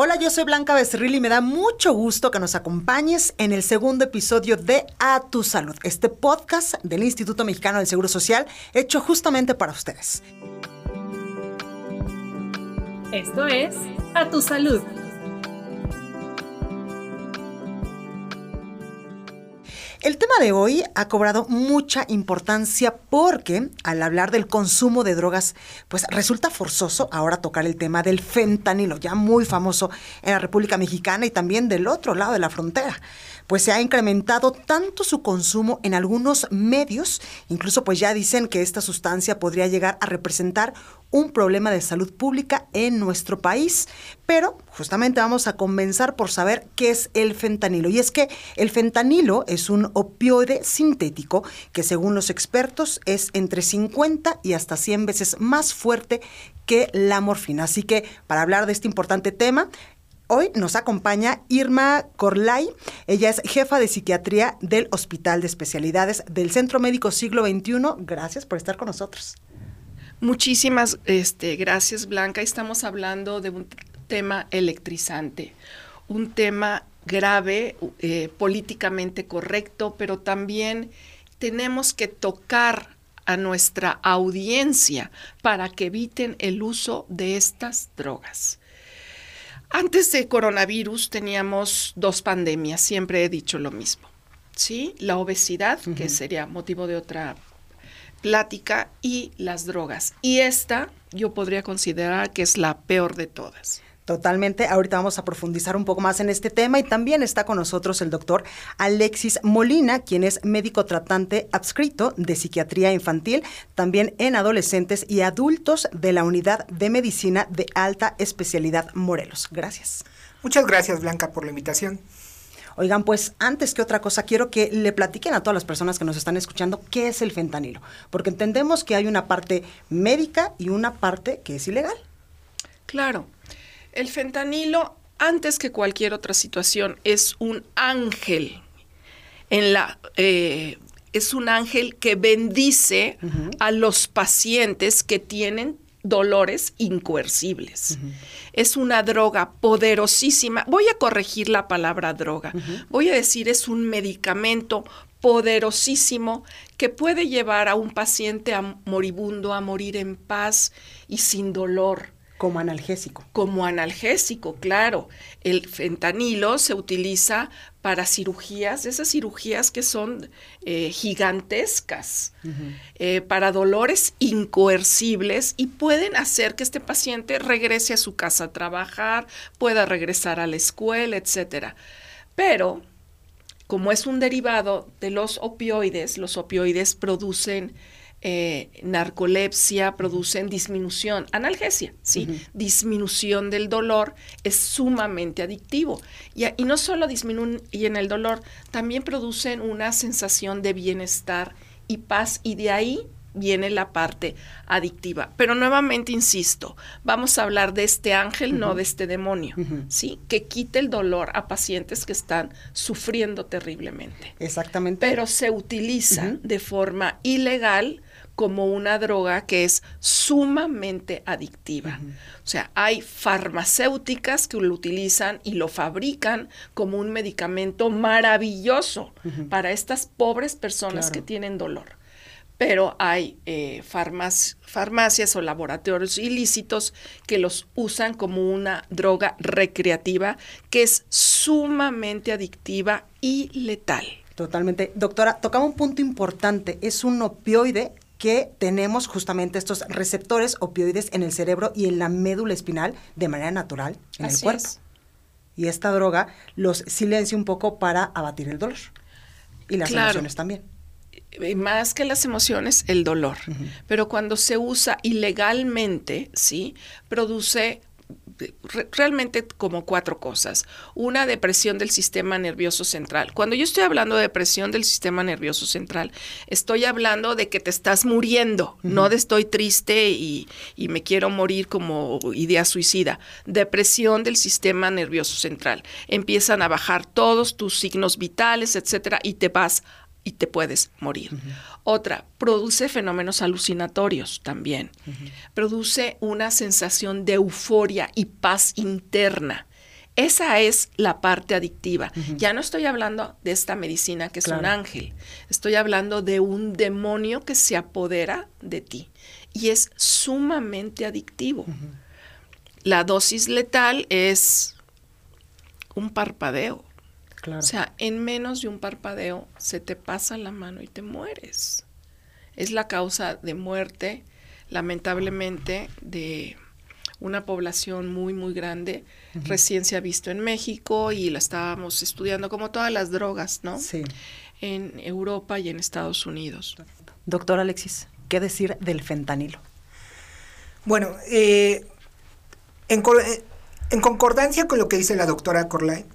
Hola, yo soy Blanca Becerril y me da mucho gusto que nos acompañes en el segundo episodio de A Tu Salud, este podcast del Instituto Mexicano del Seguro Social hecho justamente para ustedes. Esto es A Tu Salud El tema de hoy ha cobrado mucha importancia porque al hablar del consumo de drogas, pues resulta forzoso ahora tocar el tema del fentanilo, ya muy famoso en la República Mexicana y también del otro lado de la frontera pues se ha incrementado tanto su consumo en algunos medios, incluso pues ya dicen que esta sustancia podría llegar a representar un problema de salud pública en nuestro país. Pero justamente vamos a comenzar por saber qué es el fentanilo. Y es que el fentanilo es un opioide sintético que según los expertos es entre 50 y hasta 100 veces más fuerte que la morfina. Así que para hablar de este importante tema, Hoy nos acompaña Irma Corlay. Ella es jefa de psiquiatría del Hospital de Especialidades del Centro Médico Siglo XXI. Gracias por estar con nosotros. Muchísimas este, gracias, Blanca. Estamos hablando de un tema electrizante, un tema grave, eh, políticamente correcto, pero también tenemos que tocar a nuestra audiencia para que eviten el uso de estas drogas. Antes de coronavirus teníamos dos pandemias, siempre he dicho lo mismo. ¿Sí? La obesidad, que sería motivo de otra plática, y las drogas. Y esta yo podría considerar que es la peor de todas. Totalmente. Ahorita vamos a profundizar un poco más en este tema y también está con nosotros el doctor Alexis Molina, quien es médico tratante adscrito de psiquiatría infantil, también en adolescentes y adultos de la Unidad de Medicina de Alta Especialidad Morelos. Gracias. Muchas gracias, Blanca, por la invitación. Oigan, pues antes que otra cosa, quiero que le platiquen a todas las personas que nos están escuchando qué es el fentanilo, porque entendemos que hay una parte médica y una parte que es ilegal. Claro. El fentanilo, antes que cualquier otra situación, es un ángel en la eh, es un ángel que bendice a los pacientes que tienen dolores incoercibles. Es una droga poderosísima. Voy a corregir la palabra droga. Voy a decir es un medicamento poderosísimo que puede llevar a un paciente moribundo a morir en paz y sin dolor. Como analgésico. Como analgésico, claro. El fentanilo se utiliza para cirugías, esas cirugías que son eh, gigantescas, eh, para dolores incoercibles y pueden hacer que este paciente regrese a su casa a trabajar, pueda regresar a la escuela, etcétera. Pero, como es un derivado de los opioides, los opioides producen eh, narcolepsia, producen disminución, analgesia, ¿sí? Disminución del dolor es sumamente adictivo. Y, y no solo disminuyen el dolor, también producen una sensación de bienestar y paz y de ahí viene la parte adictiva. Pero nuevamente insisto, vamos a hablar de este ángel, no de este demonio, ¿sí? Que quite el dolor a pacientes que están sufriendo terriblemente. Exactamente. Pero se utiliza de forma ilegal como una droga que es sumamente adictiva. O sea, hay farmacéuticas que lo utilizan y lo fabrican como un medicamento maravilloso para estas pobres personas que tienen dolor. Pero hay eh, farmacias o laboratorios ilícitos que los usan como una droga recreativa que es sumamente adictiva y letal. Totalmente. Doctora, tocaba un punto importante. Es un opioide que tenemos justamente estos receptores opioides en el cerebro y en la médula espinal de manera natural en el cuerpo. Y esta droga los silencia un poco para abatir el dolor. Y las emociones también. Más que las emociones, el dolor. Pero cuando se usa ilegalmente, ¿sí? Produce realmente como cuatro cosas. Una, depresión del sistema nervioso central. Cuando yo estoy hablando de depresión del sistema nervioso central, estoy hablando de que te estás muriendo, no de estoy triste y, y, me quiero morir como idea suicida. Depresión del sistema nervioso central. Empiezan a bajar todos tus signos vitales, etcétera, y te vas y te puedes morir. Otra, produce fenómenos alucinatorios también. Produce una sensación de euforia y paz interna. Esa es la parte adictiva. Ya no estoy hablando de esta medicina que es un ángel. Estoy hablando de un demonio que se apodera de ti y es sumamente adictivo. La dosis letal es un parpadeo. O sea, en menos de un parpadeo se te pasa la mano y te mueres. Es la causa de muerte, lamentablemente, de una población muy, muy grande. Recién se ha visto en México y la estábamos estudiando como todas las drogas, ¿no? Sí. En Europa y en Estados Unidos. Doctor Alexis, ¿qué decir del fentanilo? Bueno, eh, en, eh, en, concordancia con lo que dice la doctora Corlay,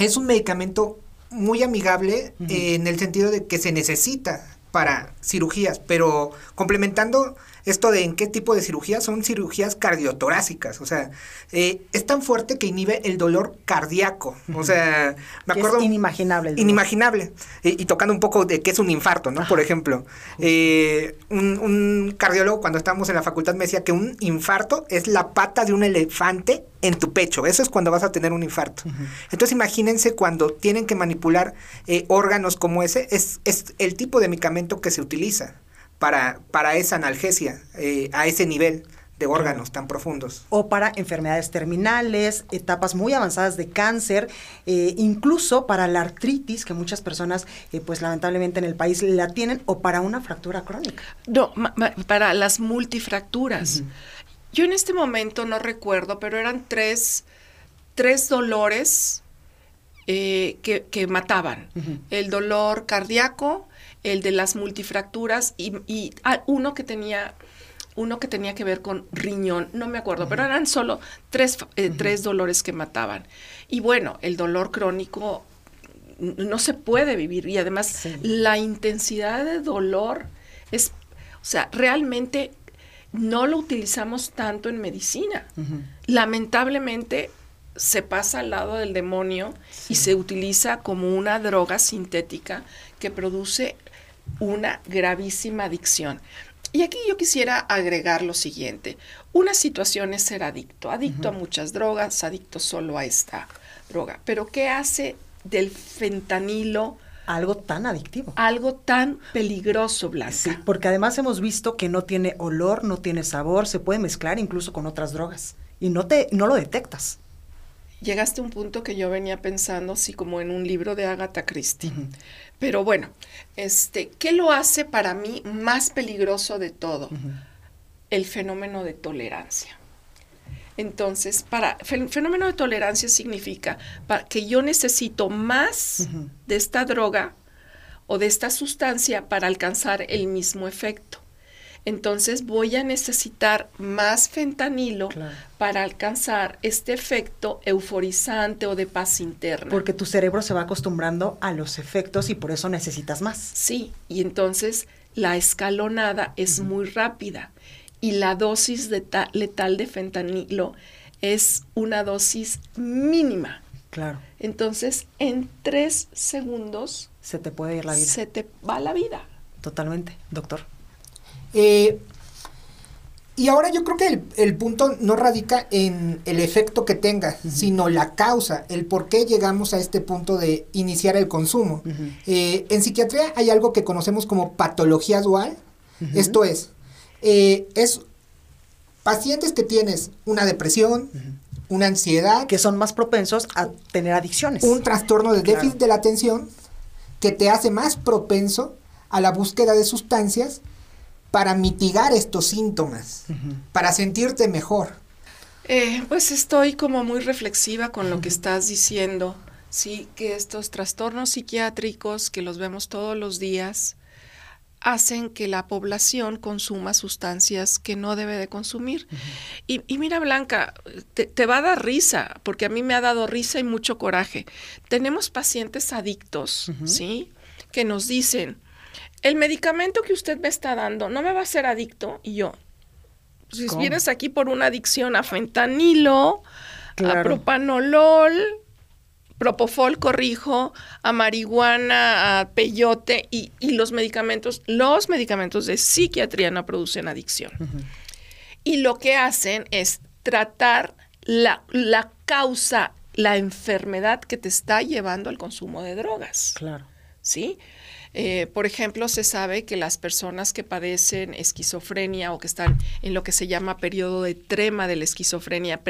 es un medicamento muy amigable en el sentido de que se necesita para cirugías, pero complementando esto de en qué tipo de cirugías son cirugías cardiotorácicas, o sea, eh, es tan fuerte que inhibe el dolor cardíaco, o sea, me acuerdo... Es inimaginable. inimaginable, y, tocando un poco de qué es un infarto, ¿no? Por ejemplo, eh, un, cardiólogo cuando estábamos en la facultad me decía que un infarto es la pata de un elefante en tu pecho, eso es cuando vas a tener un infarto. Entonces imagínense cuando tienen que manipular eh, órganos como ese, es, es el tipo de medicamento que se utiliza para, para esa analgesia eh, a ese nivel de órganos tan profundos. O para enfermedades terminales, etapas muy avanzadas de cáncer, eh, incluso para la artritis, que muchas personas, eh, pues lamentablemente en el país la tienen, o para una fractura crónica. No, para las multifracturas. Yo en este momento no recuerdo, pero eran tres, tres dolores que, que, mataban. El dolor cardíaco, el de las multifracturas y, ah, uno que tenía uno que tenía que ver con riñón, no me acuerdo, pero eran solo tres, eh, tres dolores que mataban. Y bueno, el dolor crónico no se puede vivir y además la intensidad de dolor es, o sea, realmente no lo utilizamos tanto en medicina. Lamentablemente se pasa al lado del demonio y se utiliza como una droga sintética que produce una gravísima adicción. Y aquí yo quisiera agregar lo siguiente. Una situación es ser adicto, adicto a muchas drogas, adicto solo a esta droga. Pero ¿qué hace del fentanilo? Algo tan adictivo. Algo tan peligroso, Blanca. Sí, porque además hemos visto que no tiene olor, no tiene sabor, se puede mezclar incluso con otras drogas y no, te, no lo detectas llegaste a un punto que yo venía pensando, así como en un libro de Agatha Christie. Pero bueno, este, ¿qué lo hace para mí más peligroso de todo? El fenómeno de tolerancia. Entonces, para el fenómeno de tolerancia significa que yo necesito más de esta droga o de esta sustancia para alcanzar el mismo efecto entonces voy a necesitar más fentanilo para alcanzar este efecto euforizante o de paz interna. Porque tu cerebro se va acostumbrando a los efectos y por eso necesitas más. Sí, y entonces la escalonada es muy rápida y la dosis letal de fentanilo es una dosis mínima. Claro. Entonces, en tres segundos... Se te puede ir la vida. Se te va la vida. Totalmente, doctor. Eh, y ahora yo creo que el, punto no radica en el efecto que tenga, sino la causa, el por qué llegamos a este punto de iniciar el consumo. Eh, en psiquiatría hay algo que conocemos como patología dual. Esto es, eh, es pacientes que tienes una depresión, una ansiedad. Que son más propensos a tener adicciones. Un trastorno de déficit de la atención que te hace más propenso a la búsqueda de sustancias para mitigar estos síntomas, para sentirte mejor? Eh, pues estoy como muy reflexiva con lo que estás diciendo. Sí, que estos trastornos psiquiátricos que los vemos todos los días hacen que la población consuma sustancias que no debe de consumir. y, mira, Blanca, te, va a dar risa, porque a mí me ha dado risa y mucho coraje. Tenemos pacientes adictos, ¿sí? Que nos dicen, el medicamento que usted me está dando no me va a hacer adicto. Y yo, si vienes aquí por una adicción a fentanilo, a propanolol, propofol, corrijo, a marihuana, a peyote y, y los medicamentos, los medicamentos de psiquiatría no producen adicción. Y lo que hacen es tratar la, la causa, la enfermedad que te está llevando al consumo de drogas. Claro. ¿Sí? Eh, por ejemplo, se sabe que las personas que padecen esquizofrenia o que están en lo que se llama periodo de trema de la esquizofrenia,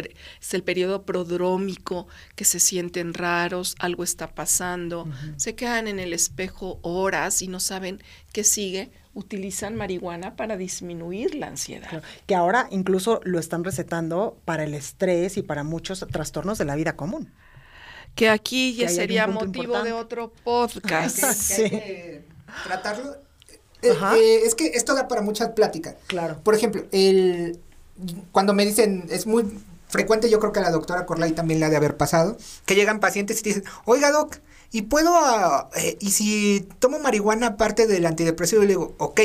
es el periodo prodrómico, que se sienten raros, algo está pasando, se quedan en el espejo horas y no saben qué sigue, utilizan marihuana para disminuir la ansiedad. Claro, Que ahora incluso lo están recetando para el estrés y para muchos trastornos de la vida común. Que aquí Que ya sería motivo importante. de otro podcast. que- que Sí. hay que tratarlo. Eh, eh, es que esto da para muchas pláticas. Claro. Por ejemplo, el cuando me dicen, es muy frecuente, yo creo que a la doctora Corlay también le ha de haber pasado, que llegan pacientes y te dicen, oiga doc, ¿y puedo, eh, y si tomo marihuana aparte del antidepresivo? Le digo, ok,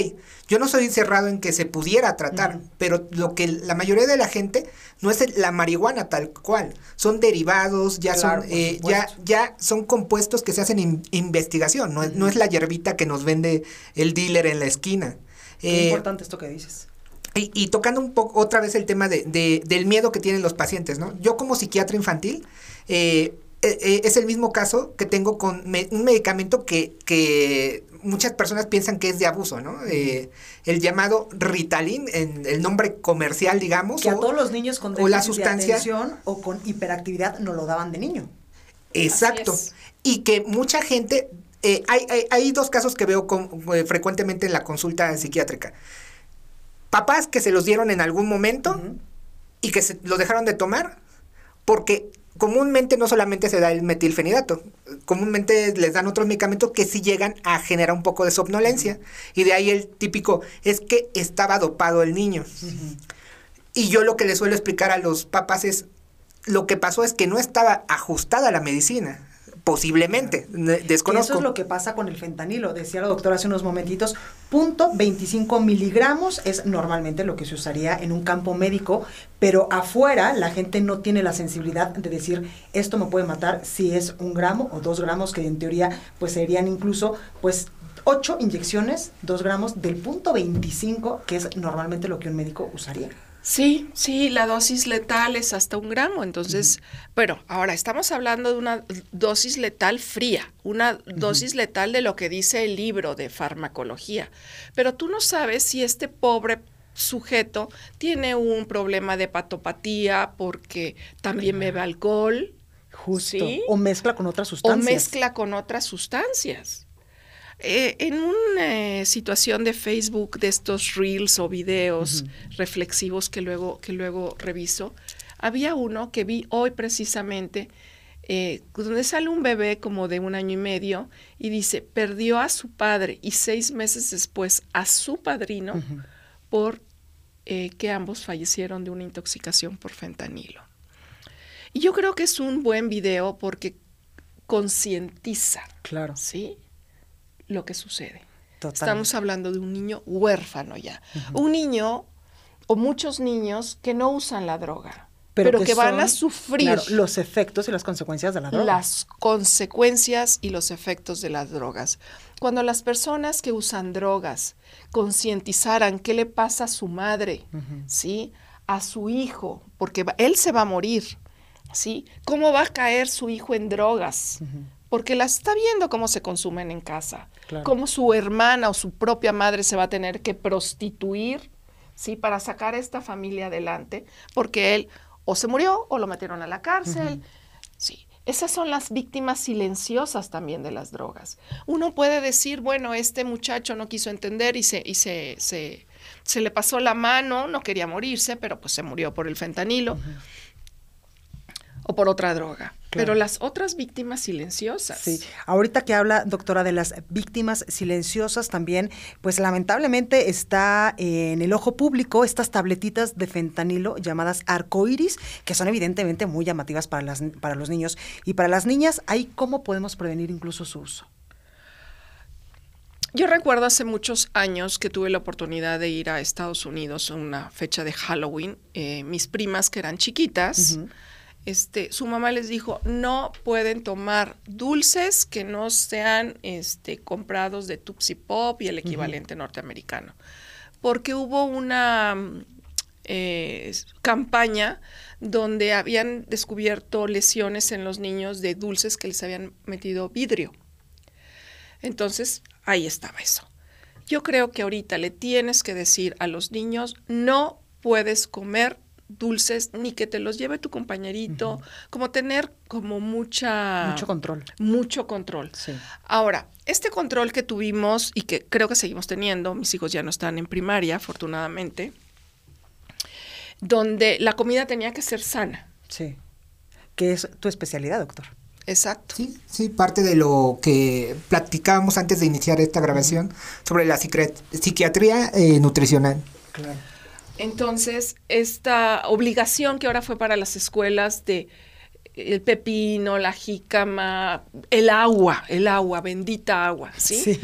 yo no soy cerrado en que se pudiera tratar, pero lo que la mayoría de la gente no es la marihuana tal cual, son derivados, ya Claro, son, eh, ya, ya son compuestos que se hacen in- investigación, no, es- no es la hierbita que nos vende el dealer en la esquina. Qué Eh, importante esto que dices. y, y tocando un poco otra vez el tema de, de- del miedo que tienen los pacientes, ¿no? Yo como psiquiatra infantil, eh, eh, eh, es el mismo caso que tengo con me- un medicamento que, que muchas personas piensan que es de abuso, ¿no? Eh, el llamado Ritalin, en el nombre comercial, digamos. Que a o- todos los niños con o la de sustancia- atención o con hiperactividad no lo daban de niño. Exacto. Y que mucha gente, eh, hay, hay, hay dos casos que veo con- eh, frecuentemente en la consulta psiquiátrica. Papás que se los dieron en algún momento y que se lo dejaron de tomar porque comúnmente no solamente se da el metilfenidato, comúnmente les dan otros medicamentos que sí llegan a generar un poco de somnolencia. Y de ahí el típico es que estaba dopado el niño. Y yo lo que les suelo explicar a los papás es lo que pasó es que no estaba ajustada la medicina, posiblemente, desconozco. eso es lo que pasa con el fentanilo. Decía la doctora hace unos momentitos, punto 25 miligramos es normalmente lo que se usaría en un campo médico, pero afuera la gente no tiene la sensibilidad de decir esto me puede matar si es un gramo o dos gramos, que en teoría pues serían incluso pues ocho inyecciones, dos gramos del punto 25, que es normalmente lo que un médico usaría. Sí, sí, la dosis letal es hasta un gramo. Entonces, pero ahora estamos hablando de una dosis letal fría, una dosis letal de lo que dice el libro de farmacología. Pero tú no sabes si este pobre sujeto tiene un problema de patopatía porque también bebe alcohol. Justo. ¿sí? O mezcla con otras o sustancias. mezcla con otras sustancias. Eh, en una eh, situación de Facebook de estos reels o videos reflexivos que luego, que luego reviso, había uno que vi hoy precisamente, eh, donde sale un bebé como de un año y medio y dice, perdió a su padre y seis meses después a su padrino por eh, que ambos fallecieron de una intoxicación por fentanilo. Y yo creo que es un buen video porque concientiza, Claro, ¿sí? Lo que sucede. Estamos hablando de un niño huérfano ya. Un niño o muchos niños que no usan la droga, pero, que, van a sufrir claro, los efectos y las consecuencias de la droga. las consecuencias y los efectos de las drogas. Cuando las personas que usan drogas concientizaran qué le pasa a su madre, ¿sí? A su hijo, porque él se va a morir, ¿sí? ¿Cómo va a caer su hijo en drogas? Porque las está viendo cómo se consumen en casa, Claro. cómo su hermana o su propia madre se va a tener que prostituir, ¿sí? Para sacar a esta familia adelante, porque él o se murió o lo metieron a la cárcel. Sí, esas son las víctimas silenciosas también de las drogas. Uno puede decir, bueno, este muchacho no quiso entender y se, y se, se, se le pasó la mano, no quería morirse, pero pues se murió por el fentanilo o por otra droga. Pero las otras víctimas silenciosas. Sí, ahorita que habla, doctora, de las víctimas silenciosas también, pues lamentablemente está en el ojo público estas tabletitas de fentanilo llamadas arcoiris, que son evidentemente muy llamativas para, las, para los niños. Y para las niñas, ¿ahí cómo podemos prevenir incluso su uso? Yo recuerdo hace muchos años que tuve la oportunidad de ir a Estados Unidos a una fecha de Halloween. Eh, mis primas, que eran chiquitas, este, su mamá les dijo, no pueden tomar dulces que no sean este, comprados de Tupsi Pop y el equivalente norteamericano. Porque hubo una eh, campaña donde habían descubierto lesiones en los niños de dulces que les habían metido vidrio. Entonces, ahí estaba eso. Yo creo que ahorita le tienes que decir a los niños, no puedes comer dulces ni que te los lleve tu compañerito, como tener como mucha... Mucho control. Mucho control. Ahora, este control que tuvimos y que creo que seguimos teniendo, mis hijos ya no están en primaria, afortunadamente, donde la comida tenía que ser sana. Sí. Que es tu especialidad, doctor. Exacto. Sí, sí, parte de lo que platicábamos antes de iniciar esta grabación sobre la psiquiatría eh, nutricional. Claro. Entonces, esta obligación que ahora fue para las escuelas de el pepino, la jícama, el agua, el agua, bendita agua, ¿sí? sí.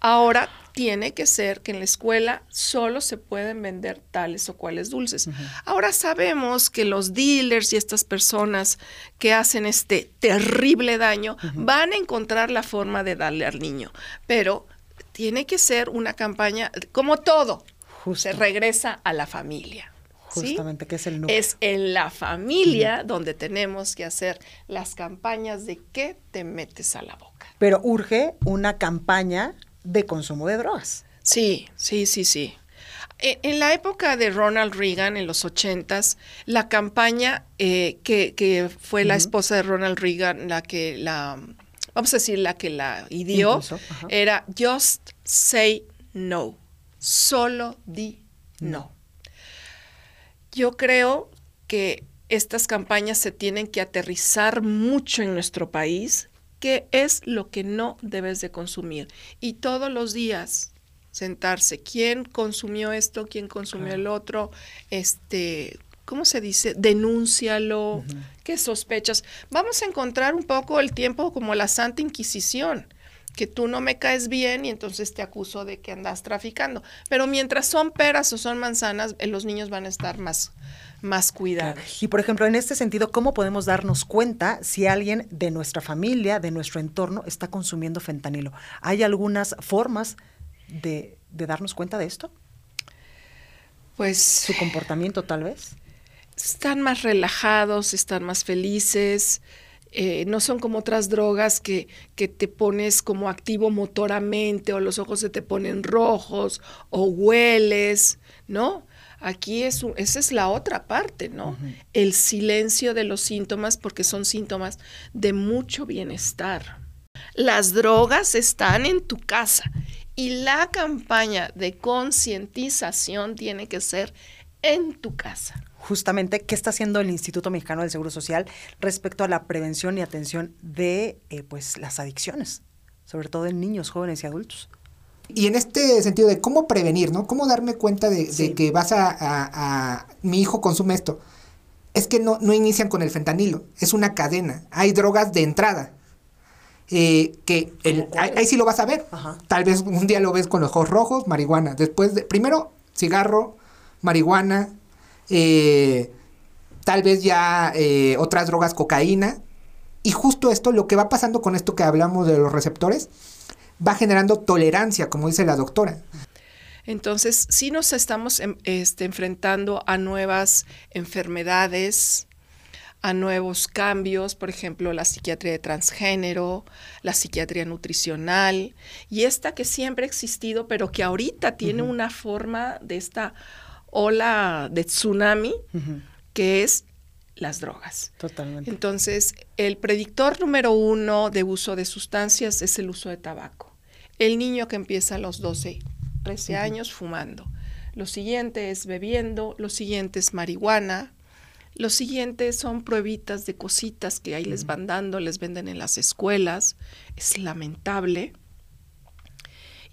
Ahora tiene que ser que en la escuela solo se pueden vender tales o cuales dulces. Ahora sabemos que los dealers y estas personas que hacen este terrible daño van a encontrar la forma de darle al niño, pero tiene que ser una campaña, como todo, se regresa a la familia. Justamente, que es el núcleo. Es en la familia donde tenemos que hacer las campañas de qué te metes a la boca. Pero urge una campaña de consumo de drogas. Sí, sí, sí, sí. E, en la época de Ronald Reagan, en los ochentas, la campaña eh, que, fue la esposa de Ronald Reagan, la que la, vamos a decir, la que la ideó, era Just Say No. Solo di no. Yo creo que estas campañas se tienen que aterrizar mucho en nuestro país qué es lo que no debes de consumir. Y todos los días sentarse, quién consumió esto, quién consumió el otro, este, ¿cómo se dice? Denúncialo, qué sospechas. Vamos a encontrar un poco el tiempo como la Santa Inquisición que tú no me caes bien y entonces te acuso de que andas traficando. Pero mientras son peras o son manzanas, eh, los niños van a estar más, más cuidados. Y por ejemplo, en este sentido, ¿cómo podemos darnos cuenta si alguien de nuestra familia, de nuestro entorno, está consumiendo fentanilo? ¿Hay algunas formas de, darnos cuenta de esto? Pues... ¿Su comportamiento tal vez? Están más relajados, están más felices. Eh, no son como otras drogas que, que, te pones como activo motoramente o los ojos se te ponen rojos o hueles, ¿no? Aquí es esa es la otra parte, ¿no? El silencio de los síntomas porque son síntomas de mucho bienestar. Las drogas están en tu casa y la campaña de concientización tiene que ser en tu casa. Justamente, ¿qué está haciendo el Instituto Mexicano del Seguro Social respecto a la prevención y atención de eh, pues, las adicciones, sobre todo en niños, jóvenes y adultos? Y en este sentido de cómo prevenir, ¿no? Cómo darme cuenta de, que vas a, Mi hijo consume esto. Es que no, no inician con el fentanilo, es una cadena. Hay drogas de entrada. Eh, que ahí, sí lo vas a ver. Tal vez un día lo ves con los ojos rojos, marihuana. Después, de, primero, cigarro, marihuana, eh, tal vez ya eh, otras drogas, cocaína. Y justo esto, lo que va pasando con esto que hablamos de los receptores, va generando tolerancia, como dice la doctora. Entonces, sí nos estamos em, este, enfrentando a nuevas enfermedades, a nuevos cambios, por ejemplo, la psiquiatría de transgénero, la psiquiatría nutricional, y esta que siempre ha existido, pero que ahorita tiene una forma de esta ola de tsunami, que es las drogas. Totalmente. Entonces, el predictor número uno de uso de sustancias es el uso de tabaco. El niño que empieza a los 12, 13 años fumando. Lo siguiente es bebiendo, lo siguiente es marihuana, lo siguiente son pruebitas de cositas que ahí les van dando, les venden en las escuelas. Es lamentable.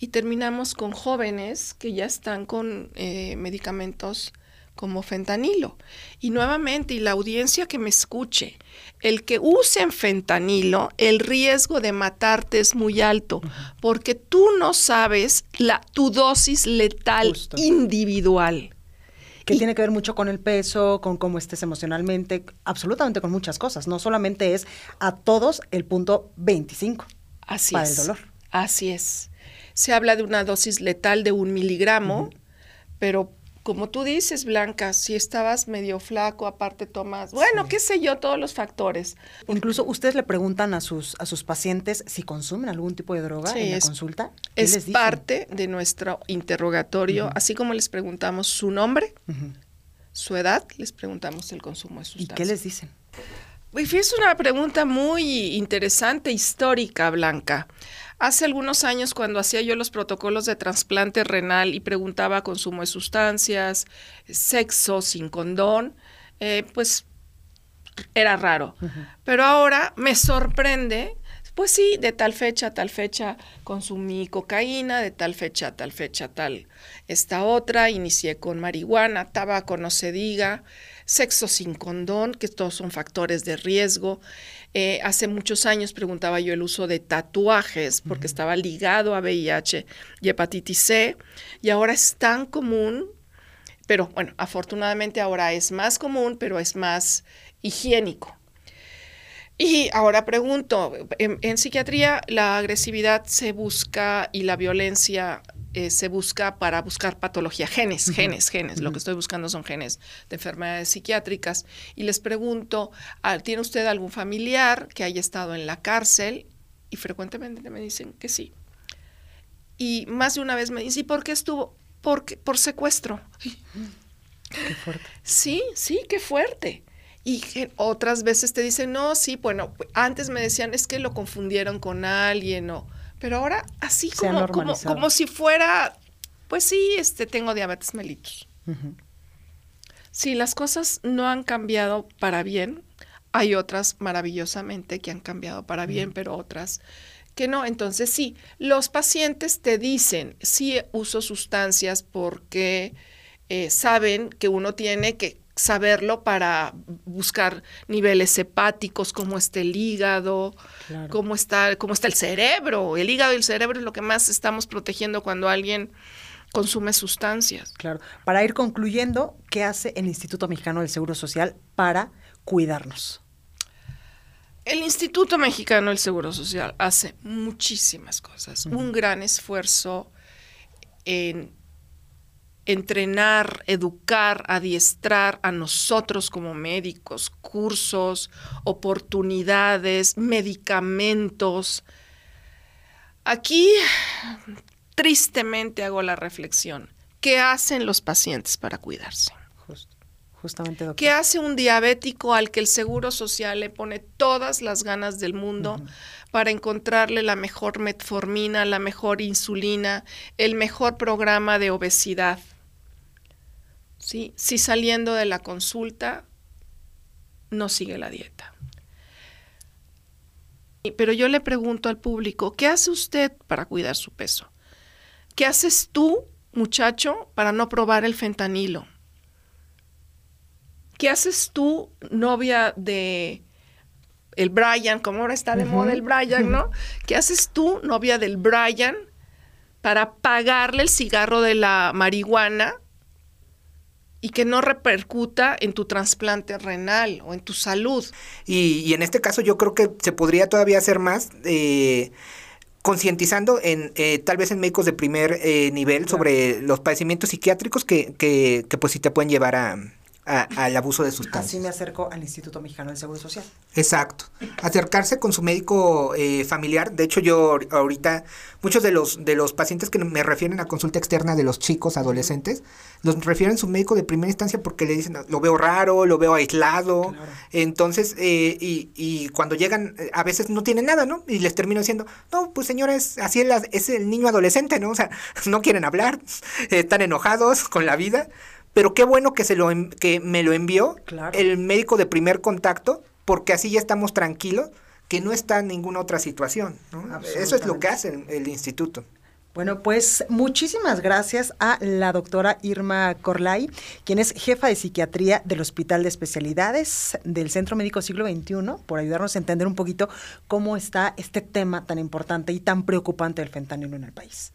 Y terminamos con jóvenes que ya están con eh, medicamentos como fentanilo. Y nuevamente, y la audiencia que me escuche, el que usen fentanilo, el riesgo de matarte es muy alto, porque tú no sabes la, tu dosis letal individual. Que tiene que ver mucho con el peso, con cómo estés emocionalmente, absolutamente con muchas cosas. No solamente es a todos el punto 25 Así para es. el dolor. Así es. Se habla de una dosis letal de un miligramo, pero como tú dices, Blanca, si estabas medio flaco, aparte tomas, bueno, qué sé yo, todos los factores. Incluso ustedes le preguntan a sus, a sus pacientes si consumen algún tipo de droga Sí, en la es- consulta. ¿Qué Es les parte de nuestro interrogatorio, así como les preguntamos su nombre, su edad, les preguntamos el consumo de ¿Y sustancias. qué les dicen? Es una pregunta muy interesante, histórica, Blanca. Hace algunos años, cuando hacía yo los protocolos de trasplante renal y preguntaba consumo de sustancias, sexo sin condón, eh, pues era raro. Pero ahora me sorprende, pues sí, de tal fecha a tal fecha consumí cocaína, de tal fecha a tal fecha tal esta otra, inicié con marihuana, tabaco no se diga, sexo sin condón, que todos son factores de riesgo. Eh, hace muchos años preguntaba yo el uso de tatuajes porque estaba ligado a VIH y hepatitis C y ahora es tan común pero bueno, afortunadamente ahora es más común, pero es más higiénico. Y ahora pregunto, en, en psiquiatría la agresividad se busca y la violencia eh, se busca para buscar patología, genes, genes, genes. Lo que estoy buscando son genes de enfermedades psiquiátricas. Y les pregunto, ah, ¿tiene usted algún familiar que haya estado en la cárcel? Y frecuentemente me dicen que sí. Y más de una vez me dicen, ¿y por qué estuvo? Porque, por secuestro. Qué fuerte. Sí, sí, qué fuerte. Y otras veces te dicen, no, sí, bueno, antes me decían, es que lo confundieron con alguien, o, pero ahora así como, como, como si fuera, pues sí, este, tengo diabetes mellitus. Ujú. Si las cosas no han cambiado para bien, hay otras maravillosamente que han cambiado para bien, pero otras que no. Entonces sí, los pacientes te dicen, sí uso sustancias porque eh, saben que uno tiene que saberlo para buscar niveles hepáticos, cómo está el hígado, Claro. cómo está, cómo está el cerebro. El hígado y el cerebro es lo que más estamos protegiendo cuando alguien consume sustancias. Claro. Para ir concluyendo, ¿qué hace el Instituto Mexicano del Seguro Social para cuidarnos? El Instituto Mexicano del Seguro Social hace muchísimas cosas, un gran esfuerzo en entrenar, educar, adiestrar a nosotros como médicos, cursos, oportunidades, medicamentos. Aquí tristemente hago la reflexión, ¿qué hacen los pacientes para cuidarse? Justo- justamente, doctor. ¿Qué hace un diabético al que el Seguro Social le pone todas las ganas del mundo para encontrarle la mejor metformina, la mejor insulina, el mejor programa de obesidad? ¿Sí? Si saliendo de la consulta no sigue la dieta. Pero yo le pregunto al público, ¿qué hace usted para cuidar su peso? ¿Qué haces tú, muchacho, para no probar el fentanilo? ¿Qué haces tú, novia de el Brian, como ahora está de moda el Brian, ¿no? ¿Qué haces tú, novia del Brian, para pagarle el cigarro de la marihuana y que no repercuta en tu trasplante renal o en tu salud? Y, y en este caso yo creo que se podría todavía hacer más eh, concientizando en eh, tal vez en médicos de primer eh, nivel sobre los padecimientos psiquiátricos que, que, que, pues sí te pueden llevar a, a- al abuso de Así sustancias. me acerco al Instituto Mexicano del Seguro Social. Exacto. Acercarse con su médico eh, familiar. De hecho, yo ahor- ahorita, muchos de los, de los pacientes que me refieren a consulta externa de los chicos, adolescentes, los refieren a su médico de primera instancia porque le dicen, lo veo raro, lo veo aislado. Claro. Entonces, eh, y, y cuando llegan, eh, a veces no tienen nada, ¿no? Y les termino diciendo, no, pues señores, así es, la- es el niño adolescente, ¿no? O sea, no quieren hablar, están enojados con la vida. Pero qué bueno que, se lo, que me lo envió Claro. el médico de primer contacto, porque así ya estamos tranquilos que no está en ninguna otra situación. ¿no? Eso es lo que hace el, el instituto. Bueno, pues muchísimas gracias a la doctora Irma Corlay, quien es jefa de psiquiatría del Hospital de Especialidades del Centro Médico Siglo XXI, por ayudarnos a entender un poquito cómo está este tema tan importante y tan preocupante del fentanilo en el país.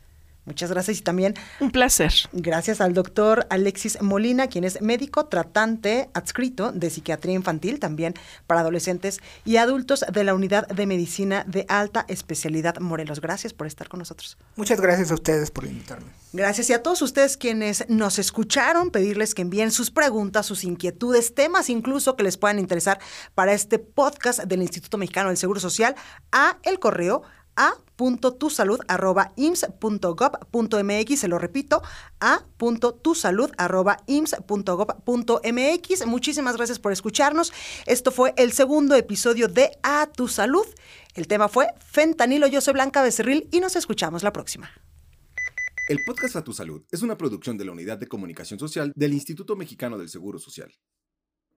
Muchas gracias y también Un placer. gracias al doctor Alexis Molina, quien es médico tratante adscrito de psiquiatría infantil, también para adolescentes y adultos de la Unidad de Medicina de Alta Especialidad Morelos. Gracias por estar con nosotros. Muchas gracias a ustedes por invitarme. Gracias y a todos ustedes quienes nos escucharon, pedirles que envíen sus preguntas, sus inquietudes, temas incluso que les puedan interesar para este podcast del Instituto Mexicano del Seguro Social a el correo a.tusalud.ims.gov.mx, se lo repito, a.tusalud.ims.gov.mx. Muchísimas gracias por escucharnos. Esto fue el segundo episodio de A Tu Salud. El tema fue fentanilo. Yo soy Blanca Becerril y nos escuchamos la próxima. El podcast A Tu Salud es una producción de la Unidad de Comunicación Social del Instituto Mexicano del Seguro Social.